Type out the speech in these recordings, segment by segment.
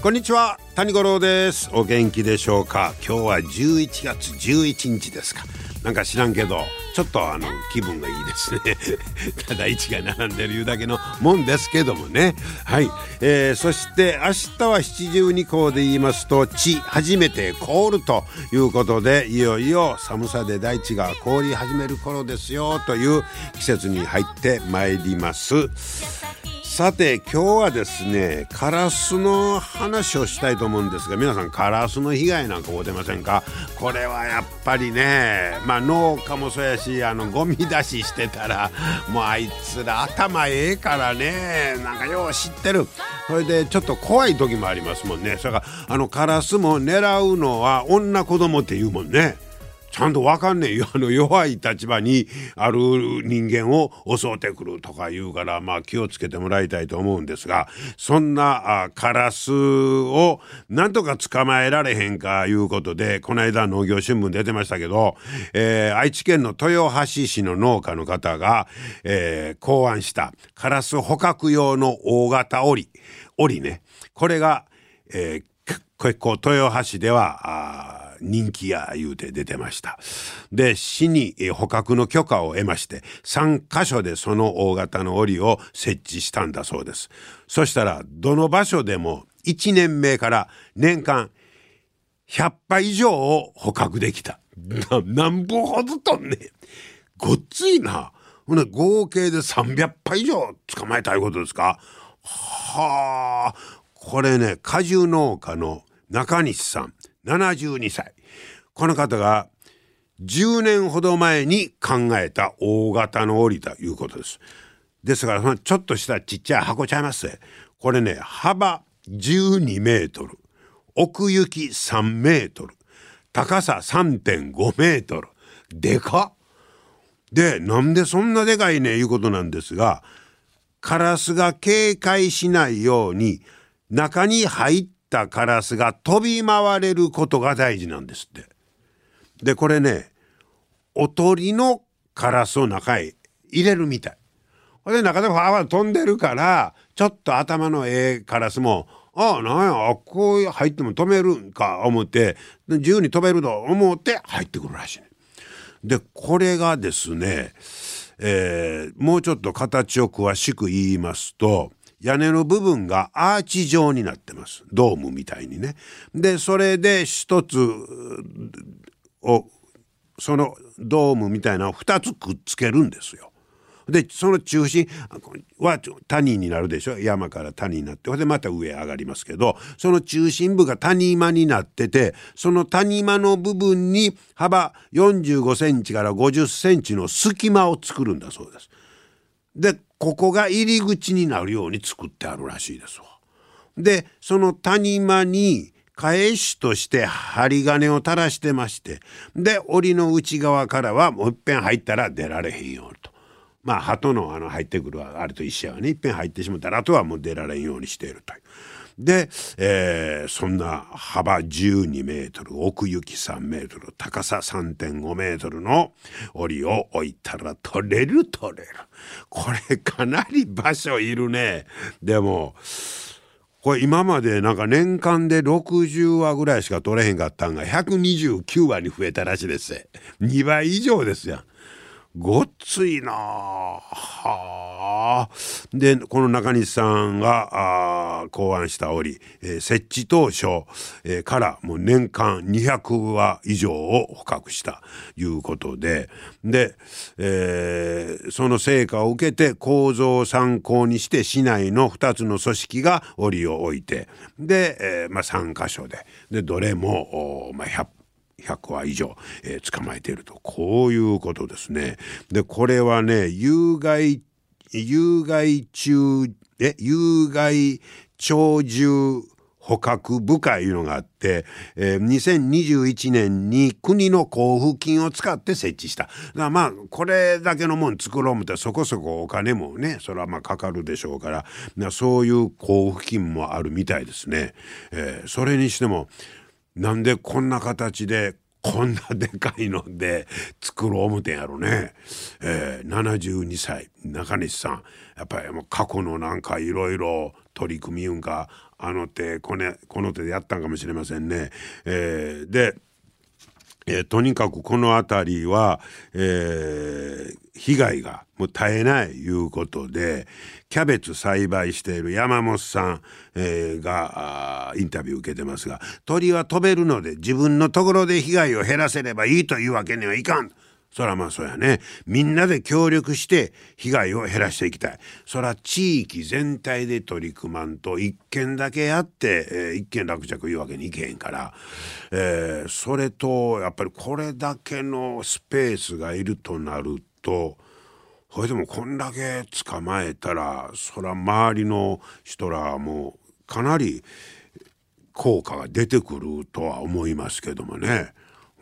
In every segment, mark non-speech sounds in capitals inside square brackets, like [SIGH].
こんにちは谷五郎です。お元気でしょうか？今日は11月11日ですか。なんか知らんけどちょっとあの気分がいいですね。[LAUGHS] ただ1が並んでるいうだけのもんですけどもね。はい、えー、そして明日は七十二校で言いますと地初めて凍るということでいよいよ寒さで大地が凍り始める頃ですよという季節に入ってまいります。さて今日はですねカラスの話をしたいと思うんですが皆さんカラスの被害なんか出ませんか？これはやっぱりねまあ農家もそうやしあのゴミ出ししてたらもうあいつら頭ええからねなんかよう知ってる。それでちょっと怖い時もありますもんね。それからあのカラスも狙うのは女子供って言うもんね。ちゃんとわかんねえよ。[LAUGHS] あの弱い立場にある人間を襲ってくるとか言うからまあ気をつけてもらいたいと思うんですがそんなあカラスをなんとか捕まえられへんかいうことでこの間農業新聞出てましたけど、えー、愛知県の豊橋市の農家の方が、えー、考案したカラス捕獲用の大型檻檻ね。これが、えー、結構豊橋ではあ人気や言うて出てました。で、市に捕獲の許可を得まして、3カ所でその大型の檻を設置したんだそうです。そしたら、どの場所でも1年目から年間100羽以上を捕獲できた。なんぼほどとんねごっついな。ほな合計で300羽以上捕まえたいことですか？はあこれね果樹農家の中西さん72歳。この方が10年ほど前に考えた大型の檻ということです。ですからちょっとしたちっちゃい箱ちゃいます。これね幅12メートル。奥行き3メートル。高さ3.5メートル。でかでなんでそんなでかいねいうことなんですがカラスが警戒しないように中に入ってったカラスが飛び回れることが大事なんですって。でこれねおとりのカラスを中へ入れるみたい。で中でファーファー飛んでるからちょっと頭のええカラスもああなんやあこう入っても止めるんか思って自由に飛べると思って入ってくるらしい、ね。でこれがですね、えー、もうちょっと形を詳しく言いますと屋根の部分がアーチ状になってますドームみたいにね。でそれで一つをそのドームみたいなのを2つくっつけるんですよ。でその中心は谷になるでしょ？山から谷になってでまた上上がりますけどその中心部が谷間になっててその谷間の部分に幅45センチから50センチの隙間を作るんだそうです。でここが入り口になるように作ってあるらしいですわ。でその谷間に返しとして針金を垂らしてましてで檻の内側からはもういっぺん入ったら出られへんようと。まあ鳩のあの入ってくるあれと一緒やねいっぺん入ってしまったらあとはもう出られんようにしているという。で、えー、そんな幅12メートル奥行き3メートル高さ3.5メートルの檻を置いたら取れる取れる。これかなり場所いるね。でもこれ今までなんか年間で60話ぐらいしか取れへんかったんが129話に増えたらしいです。2倍以上ですやん。ごっついな。はでこの中西さんが考案した折、えー、設置当初、えー、からもう年間200話以上を捕獲したいうことで。で、えー、その成果を受けて構造を参考にして市内の2つの組織が折を置いて。で、えまあ、3か所で。でどれも、まあ、100 100羽以上、えー、捕まえているとこういうことですね。でこれはね有害有害虫え有害鳥獣捕獲部会いうのがあって、えー、2021年に国の交付金を使って設置した。だまあこれだけのもん作ろう思ったらそこそこお金もねそれはまあかかるでしょうからそういう交付金もあるみたいですね。えー、それにしてもなんでこんな形でこんなでかいので作ろう思てんやろね、えー、72歳中西さんやっぱりもう過去のなんかいろいろ取り組みうんかあの手このこの手でやったんかもしれませんね。えー、でえー、とにかくこの辺りは、えー、被害がもう絶えないいうことでキャベツ栽培している山本さん、えー、がインタビュー受けてますが鳥は飛べるので自分のところで被害を減らせればいいというわけにはいかん。そらまあそうやね。みんなで協力して被害を減らしていきたい。そら地域全体で取り組まんと一件だけやって、えー、一件落着いうわけにいけへんから、えー、それとやっぱりこれだけのスペースがいるとなるとそれでもこんだけ捕まえたらそら周りの人らもかなり効果が出てくるとは思いますけどもね。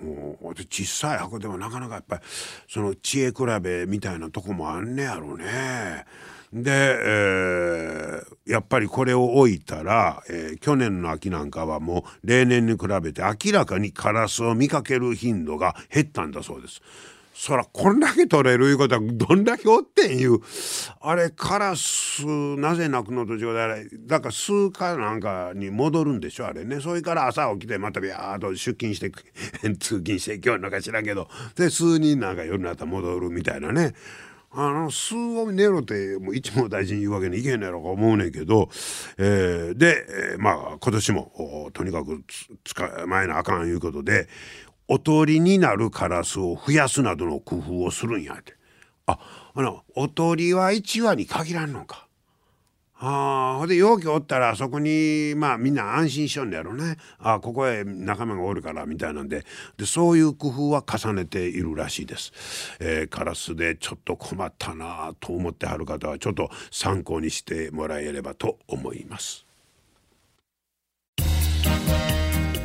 もう小さい箱でもなかなかやっぱりその知恵比べみたいなとこもあんねやろね。で、えー、やっぱりこれを置いたら、えー、去年の秋なんかはもう例年に比べて明らかにカラスを見かける頻度が減ったんだそうです。そらこんだけ取れるいうことはどんだけおってんいう。あれカラスなぜ泣くのと違うであれだから数かなんかに戻るんでしょあれね。それから朝起きてまたビャーっと出勤して [LAUGHS] 通勤して今日なんか知らんけど。で数人なんか夜になったら戻るみたいなね。あの数を寝ろってもう一も大事に言うわけにいけんやろか思うねんけど、えー、で、まあ今年もとにかく捕まえなあかんいうことで。おとりになるカラスを増やすなどの工夫をするんやって。ああのおとりは1羽に限らんのか。あほんで容器おったらそこにまあみんな安心しようんだろね。あここへ仲間がおるからみたいなんで。でそういう工夫は重ねているらしいです、えー、カラスでちょっと困ったなと思ってはる方はちょっと参考にしてもらえればと思います。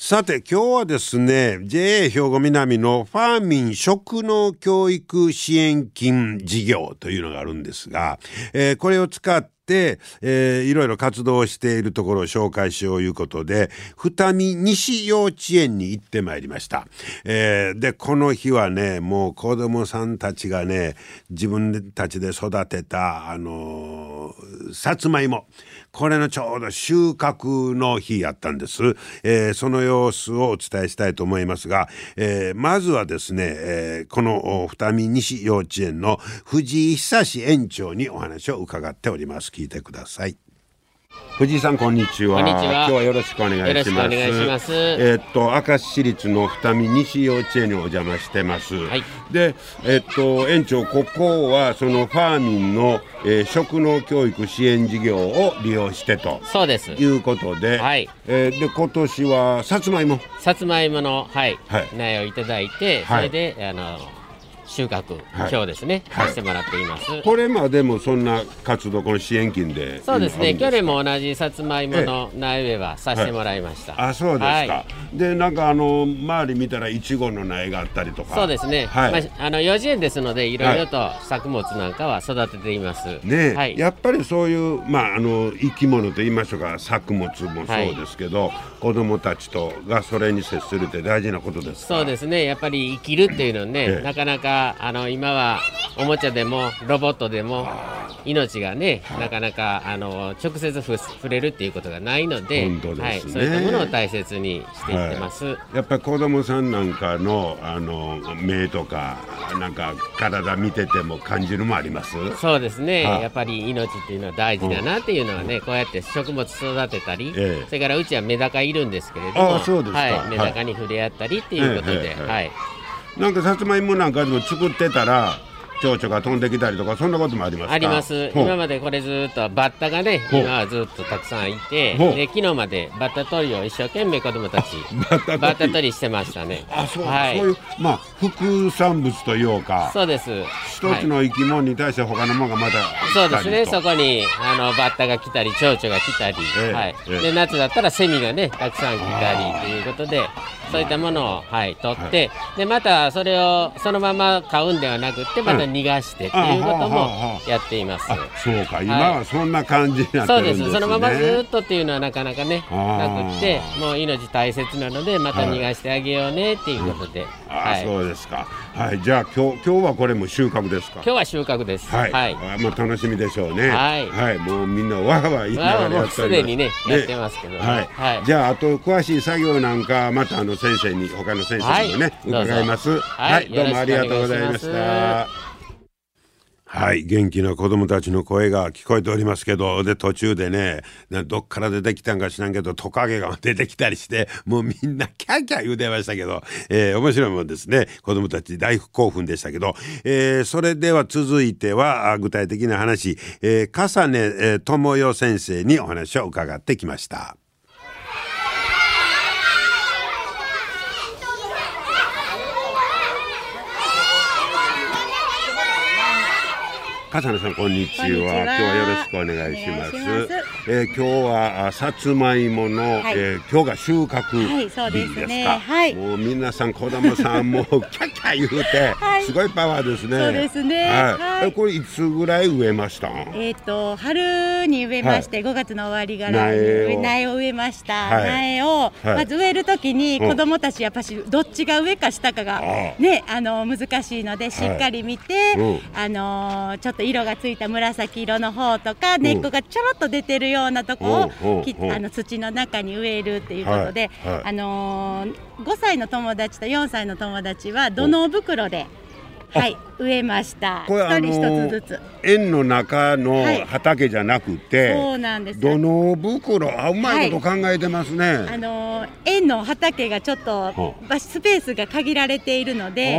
さて今日はですね JA 兵庫南のファーミン食農教育支援金事業というのがあるんですが、えー、これを使って、えー、いろいろ活動しているところを紹介しよういうことで二見西幼稚園に行ってまいりました、えー、でこの日はねもう子供さんたちがね自分たちで育てたあのー、さつまいも。これのちょうど収穫の日やったんです、えー、その様子をお伝えしたいと思いますが、えー、まずはですね、えー、この二見西幼稚園の藤井久志園長にお話を伺っております。聞いてください。藤井さんこんにちは。今日はよろしくお願いします。いますえー、っと明石市立の二見西幼稚園にお邪魔してます。はい、で、えー、っと園長ここはそのファーミンの、えー、食農教育支援事業を利用してと。そうです。いうことで、はい。えー、で今年はさつまいも。さつまいものはい、はい、苗をいただいて、それで、あの。収穫、はい、今日ですね、はい、させてもらっています。これまでもそんな活動この支援金でそうですね。去年も同じさつまいもの苗植えはさせてもらいました。あ、そうですか。はい、でなんかあの周り見たらいちごの苗があったりとか。そうですね。はい。まああの幼稚園ですのでいろいろと作物なんかは育てています。ね、はい。やっぱりそういうまああの生き物と言いましょうか作物もそうですけど、子供たちとがそれに接するって大事なことですそうですね。やっぱり生きるっていうのはね、なかなかかあの今はおもちゃでもロボットでも命がね、なかなかあの直接触れるっていうことがないので、ね、はい、そういったものを大切にしていってます、はい、やっぱり子供さんなんかのあの目とかなんか体見てても感じるもあります？そうですね、やっぱり命っていうのは大事だなっていうのはね、うん、こうやって食物育てたり、ええ、それからうちはメダカいるんですけれどもはい、メダカに触れ合ったりっていうことで、はい、なんかさつまいもなんかでも作ってたら蝶々が飛んできたりとかそんなこともありますあります。今までこれずっとバッタがね今はずっとたくさんいてで昨日までバッタ取りを一生懸命子供たちバッタ取りしてましたね。あそう,、はい、そういうまあ副産物というか。そうです一つの生き物に対して他のものがまたそうですね。そこにあのバッタが来たり蝶々が来たり、えー、はい、えー、で夏だったらセミがねたくさん来たりということでそういったものを、はい、取って、はい、でまたそれをそのまま買うんではなくてまた逃がしてっていうこともやっています。そうか。今はそんな感じになってるんです、ね、そうです。そのままずっとっていうのはなかなかねなくてもう命大切なのでまた逃がしてあげようねっていうことで、はい、そうですか。はい。じゃあ今日今日はこれも収穫ですか？今日は収穫です。はい、はい、まあ楽しみでしょうね。はい、はい、もうみんなわわ言いながらやってす。でにねやってますけど、ね、はい、はい、じゃああと詳しい作業なんかまたあの先生に他の先生にもね、伺います。はいどうもありがとうございましたはい、元気な子供たちの声が聞こえておりますけど、で、途中でね、どっから出てきたんか知らんけど、トカゲが出てきたりして、もうみんなキャーキャー言うてましたけど、えー、面白いもんですね。子供たち大興奮でしたけど、えー、それでは続いては、具体的な話、えー、笠根智代先生にお話を伺ってきました。笠野さんこんにちは。今日はよろしくお願いします。えー、今日はさつまいもの、はい、えー、今日が収穫日ですか、はい、ね、もう皆さん子供さんもキャキャ言うて、[LAUGHS] はい、すごいパワーですね。そうですね。はい、これいつぐらい植えました？えっ、ー、と春に植えまして、はい、5月の終わりから苗を。植えました、苗を、まず植えるときに子供たちやっぱしどっちが上か下かがねあの難しいのでしっかり見て、あのちょっとと色がついた紫色の方とか根っこがちょろっと出てるようなとこをきあの土の中に植えるっていうことで、はいはい、あのー、5歳の友達と4歳の友達は土の袋で。はい、植えました。一人一つずつ。園の中の畑じゃなくて、はい、そうなんです。土の袋、あ、うまいこと考えてますね。はい、あのー、園の畑がちょっと、スペースが限られているので。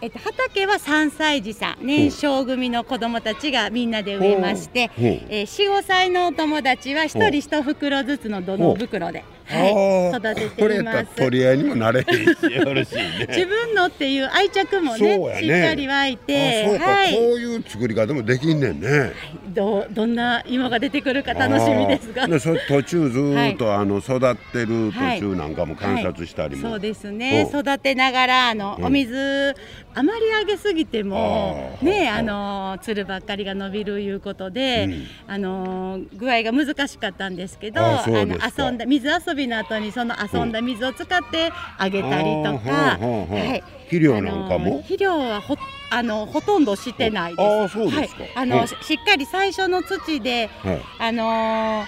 えっと、畑は3歳児さん年少組の子どもたちがみんなで植えまして、えー、45歳のお友達は1人1袋ずつの土の袋で。はい、育てています。取り合いにもなれ。自分のっていう愛着もね、ねしっかり湧いて、はい、こういう作り方もできんねんね。はい、どどんな芋が出てくるか楽しみですが。そ途中ずっと、あの育ってる途中なんかも観察したりも。そうですね。育てながらあの、お水あまりあげすぎてもねあのつるばっかりが伸びるいうことで、あの具合が難しかったんですけど、あの遊んだ水遊びびの後にその遊んだ水を使ってあげたりとか、はい、肥料なんかも？肥料はほあのほとんどしてないです。あそうですか、はい、あの、しっかり最初の土で、はい、あのー、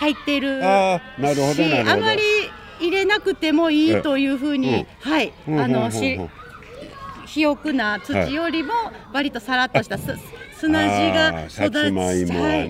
入ってるあなるほどあまり入れなくてもいいというふうに、はい、あのし肥沃な土よりも割とさらっとしたす砂地が育ち、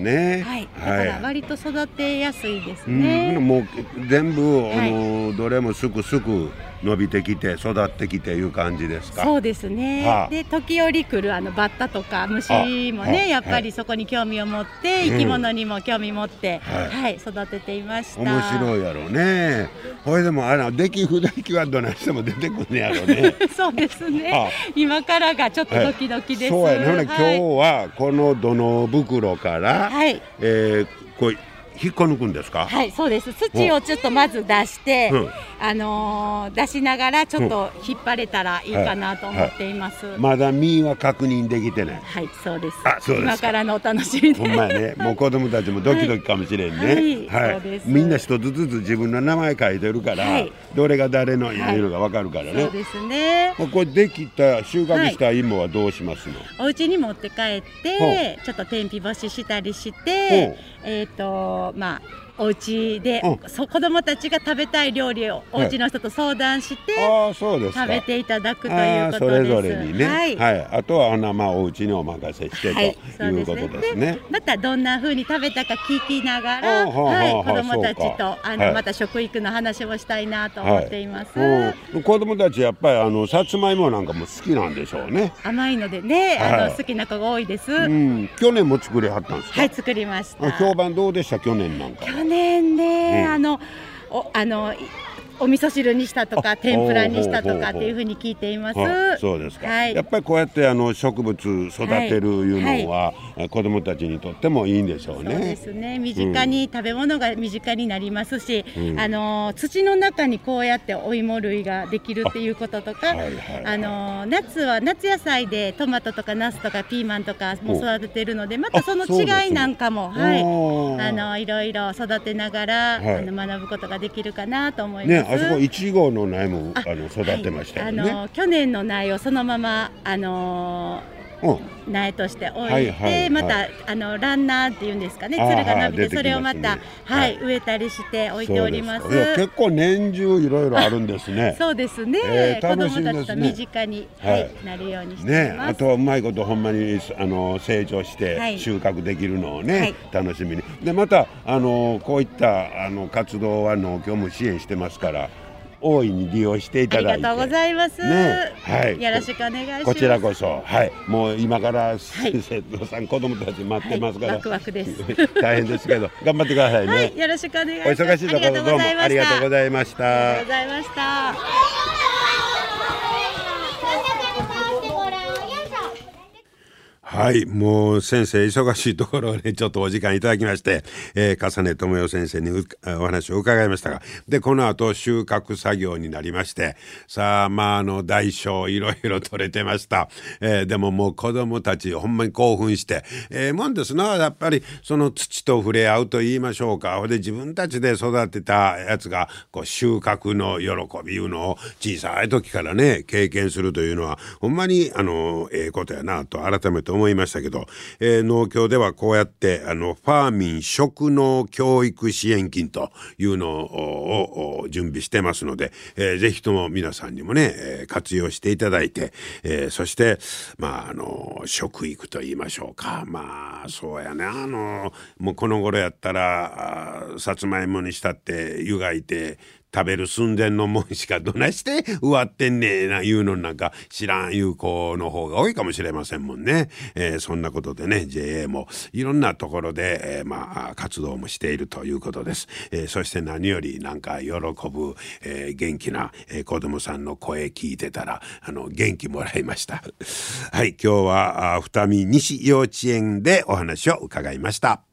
ね、はい、だから割と育てやすいですね。うん、もう全部、あのどれもすくすく伸びてきて育ってきていう感じですか？そうですね、はあ、で時折来るあのバッタとか虫もねやっぱりそこに興味を持って、はい、生き物にも興味持って、はい、はい、育てていました。面白いやろうね。これでもあの出来不出来はどないしても出てくるやろうね。[LAUGHS] そうですね、はあ、今からがちょっとドキドキです、そうやね、今日はこの土の袋から、はい。えー、こう引っこ抜くんですか？はいそうです。土をちょっとまず出して、うん、あのー、出しながらちょっと引っ張れたらいいかなと思っています、はい。はい、まだ実は確認できてない。はいそうです。あそうです今からのお楽しみほんまやね。もう子供たちもドキドキかもしれんね。はい、はい、みんな一つずつ自分の名前書いてるから、どれが誰のいうのがわかるからね、そうですね。これできた収穫した芋はどうしますの、お家に持って帰ってちょっと天日干ししたりしてえっ、ー、とまあお家で、うん、そ子供たちが食べたい料理をお家の人と相談して、はい、あそうです食べていただくということです。それぞれにね、はい、はい、あとはまあお家にお任せして、はい、ということですね。またどんなふうに食べたか聞きながら、はい、子供たちとあの、また食育の話をしたいなと思っています、うん、子供たちやっぱりあのさつまいもなんかも好きなんでしょうね。甘いのでねあの、好きな子が多いです、うん、去年も作りはったんですか？はい作りました。評判どうでした？去年なんか去年ね、うん、あのおあのお味噌汁にしたとか天ぷらにしたとかっていうふうに聞いています。そうですか。はい、やっぱりこうやってあの植物育てるいうのは、はい。はい、子どもたちにとってもいいんでしょうね。そうですね。身近に、うん、食べ物が身近になりますし、うん、あの土の中にこうやってお芋類ができるっていうこととか、あはいはいはい、あの夏は夏野菜でトマトとかナスとかピーマンとかも育ててるので、またその違いなんかも、はい、あのいろいろ育てながら、あの学ぶことができるかなと思います。ね、あそこいちごの苗もあの育ってましたよね、はい、あの去年の苗をそのままあの苗として置いて、またあのランナーっていうんですかね、つるが伸びて、ね、それをまた、はい、植えたりして置いております。結構年中いろいろあるんですね。[LAUGHS] そうですね。えー、子供たちと身近に、はい、なるようにしてね、あとはうまいことほんまにあの成長して収穫できるのをね、はい、楽しみに。でまたあのこういったあの活動は農協も支援してますから。大いに利用していただいて。ありがとうございます、ね、はい、よろしくお願いします。こちらこそ。はい。もう今から生徒さん、子供たち待ってますから、ワクワクです。[LAUGHS] 大変ですけど頑張ってくださいね、よろしくお願いします。お忙しいところどうもありがとうございました。ありがとうございましたはいもう先生忙しいところでちょっとお時間いただきまして、えー、重ね智代先生にお話を伺いましたがでこの後収穫作業になりましてさあまああの大小いろいろ [LAUGHS] 取れてました、えー、でももう子供たちほんまに興奮してええー、もんですなやっぱりその土と触れ合うと言いましょうか。ほで自分たちで育てたやつがこう収穫の喜びいうのを小さい時からね経験するというのはほんまにあのええことやなと改めて思い思いましたけど、えー、農協ではこうやってあのファーミン食農教育支援金というのを準備してますので、えー、ぜひとも皆さんにもね、え、活用していただいて、えー、そしてまああの食育と言いましょうか。まあそうやね。あのもうこの頃やったらさつまいもにしたって湯がいて食べる寸前のもんしかどないして植わってんねえないうのなんか知らんいう子の方が多いかもしれませんもんね。えー、そんなことでね JA もいろんなところで、えー、まあ活動もしているということです。えー、そして何よりなんか喜ぶ、えー、元気な、子供さんの声聞いてたらあの元気もらいました。[LAUGHS] はい今日は二見西幼稚園でお話を伺いました。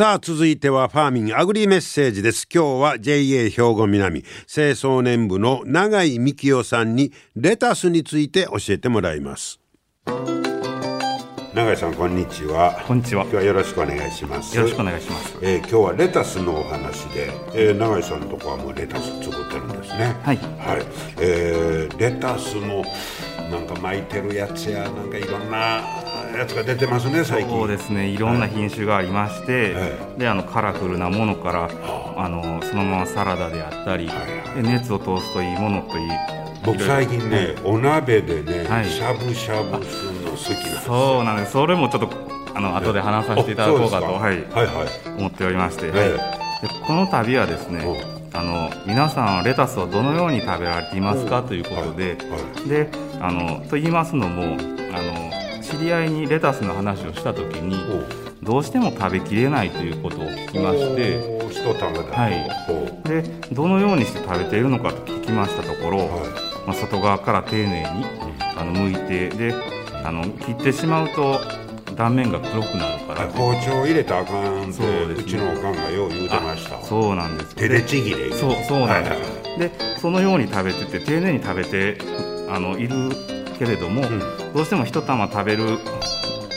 さあ続いてはファーミンアグリメッセージです。今日は JA 兵庫南清掃年部の永井幹夫さんにレタスについて教えてもらいます。永井さんこんにちは。こんにちは。今日はよろしくお願いします。よろしくお願いします、えー、今日はレタスのお話で、えー、永井さんのとこはもうレタス作ってるんですね。はい、はい。えー、レタスもなんか巻いてるやつやなんかいろんなやつが出てますね最近。そうですね。いろんな品種がありまして、はい、であのカラフルなものからあのそのままサラダであったり、はい、で熱を通すといいものといい僕最近ね、お鍋でね、はい、しゃぶしゃぶするの好きなんですそうなんです。それもちょっとあの後で話させていただこうかと、はい、はいはい。思っておりまして、はい、でこの度はですねあの皆さんレタスをどのように食べられていますかということで、であのと言いますのもあの知り合いにレタスの話をした時にどうしても食べきれないということを聞きましてはい、でどのようにして食べているのかと聞きましたところ、はい。まあ、外側から丁寧にあの剥いてであの切ってしまうと断面が黒くなるから。包丁入れたらあかんってう、ね,、ちのおかんがよう言うてましたそうなんです。手でちぎれそうそうなんです、はいはい、でそのように食べてて丁寧に食べてあのいるけれども、うん、どうしても一玉食べる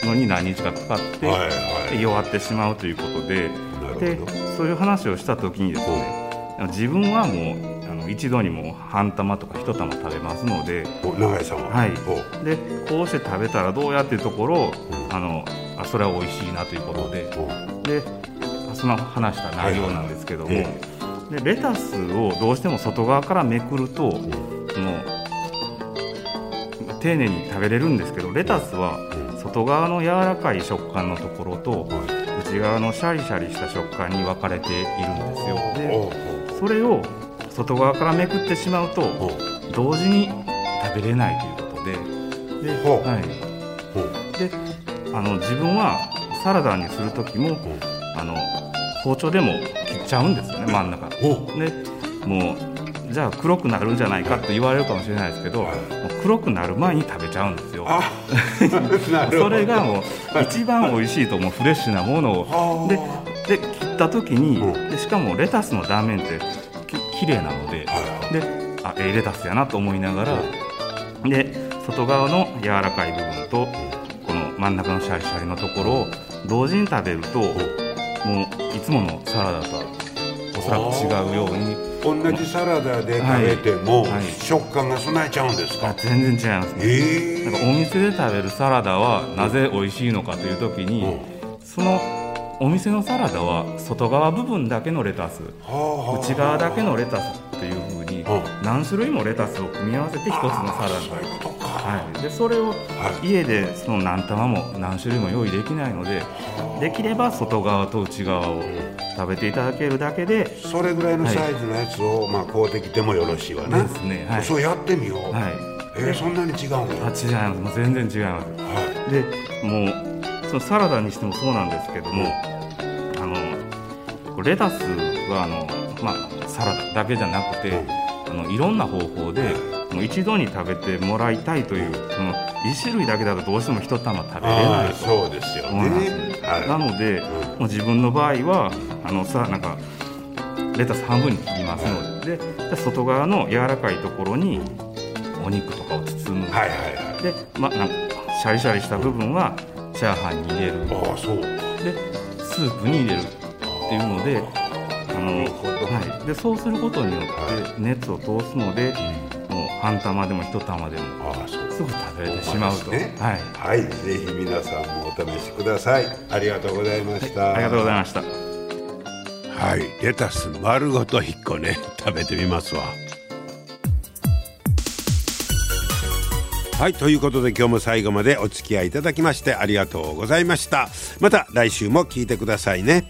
のに何日かかかって、はいはい、弱ってしまうということででそういう話をした時にですね自分はもう一度にも半玉とか一玉食べますので永井さんは？はい。でこうして食べたらどうやっていうところを、うん、あのあそれは美味しいなということで、でその話した内容なんですけども、でレタスをどうしても外側からめくると、うん、その丁寧に食べれるんですけどレタスは外側の柔らかい食感のところと、内側のシャリシャリした食感に分かれているん。ですよ。でそれを外側からめくってしまうと同時に食べれないということで。で,、はい、であの自分はサラダにする時もあの包丁でも切っちゃうんですよね真ん中。でもうじゃあ黒くなるんじゃないかって言われるかもしれないですけど、黒くなる前に食べちゃうんですよ。[LAUGHS] それがもう一番美味しいと思うフレッシュなものを。でで切った時にでしかもレタスの断面って綺麗なので、であええレタスやなと思いながら、で外側の柔らかい部分とこの真ん中のシャリシャリのところを同時に食べるともういつものサラダとはおそらく違うように。同じサラダで食べても、はい。はい、食感が備えちゃうんですか？全然違いますね、えー、なんかお店で食べるサラダはなぜ美味しいのかという時に、うん、そのお店のサラダは外側部分だけのレタス内側だけのレタスっていうふうに何種類もレタスを組み合わせて一つのサラダはい、でそれを家でその何玉も何種類も用意できないのでできれば外側と内側を食べていただけるだけでそれぐらいのサイズのやつを、まあ買うてきてもよろしいわね。ですね、はい、そうやってみよう、はい、えー、そんなに違うのあ違います。もう全然違います、はい、でもうそのサラダにしてもそうなんですけども、レタスはあの、まあ、サラダだけじゃなくて、あのいろんな方法でもう一度に食べてもらいたいというその1種類だけだとどうしても一玉食べれないとそうですよね、はい、なので、もう自分の場合はあのさなんかレタス半分に切りますのでで外側の柔らかいところにお肉とかを包む、はいはいはい、で、ま、なんかシャリシャリした部分はチャーハンに入れる。あそう。でスープに入れるっていうのであの、はい、でそうすることによって熱を通すので、もう半玉でも一玉でもすぐ食べれてしまうと、ね、はい、はい、ぜひ皆さんもお試しください。ありがとうございました、はい、ありがとうございました。はい。レタス丸ごと1個ね食べてみますわ。はい。ということで今日も最後までお付き合いいただきましてありがとうございました。また来週も聞いてくださいね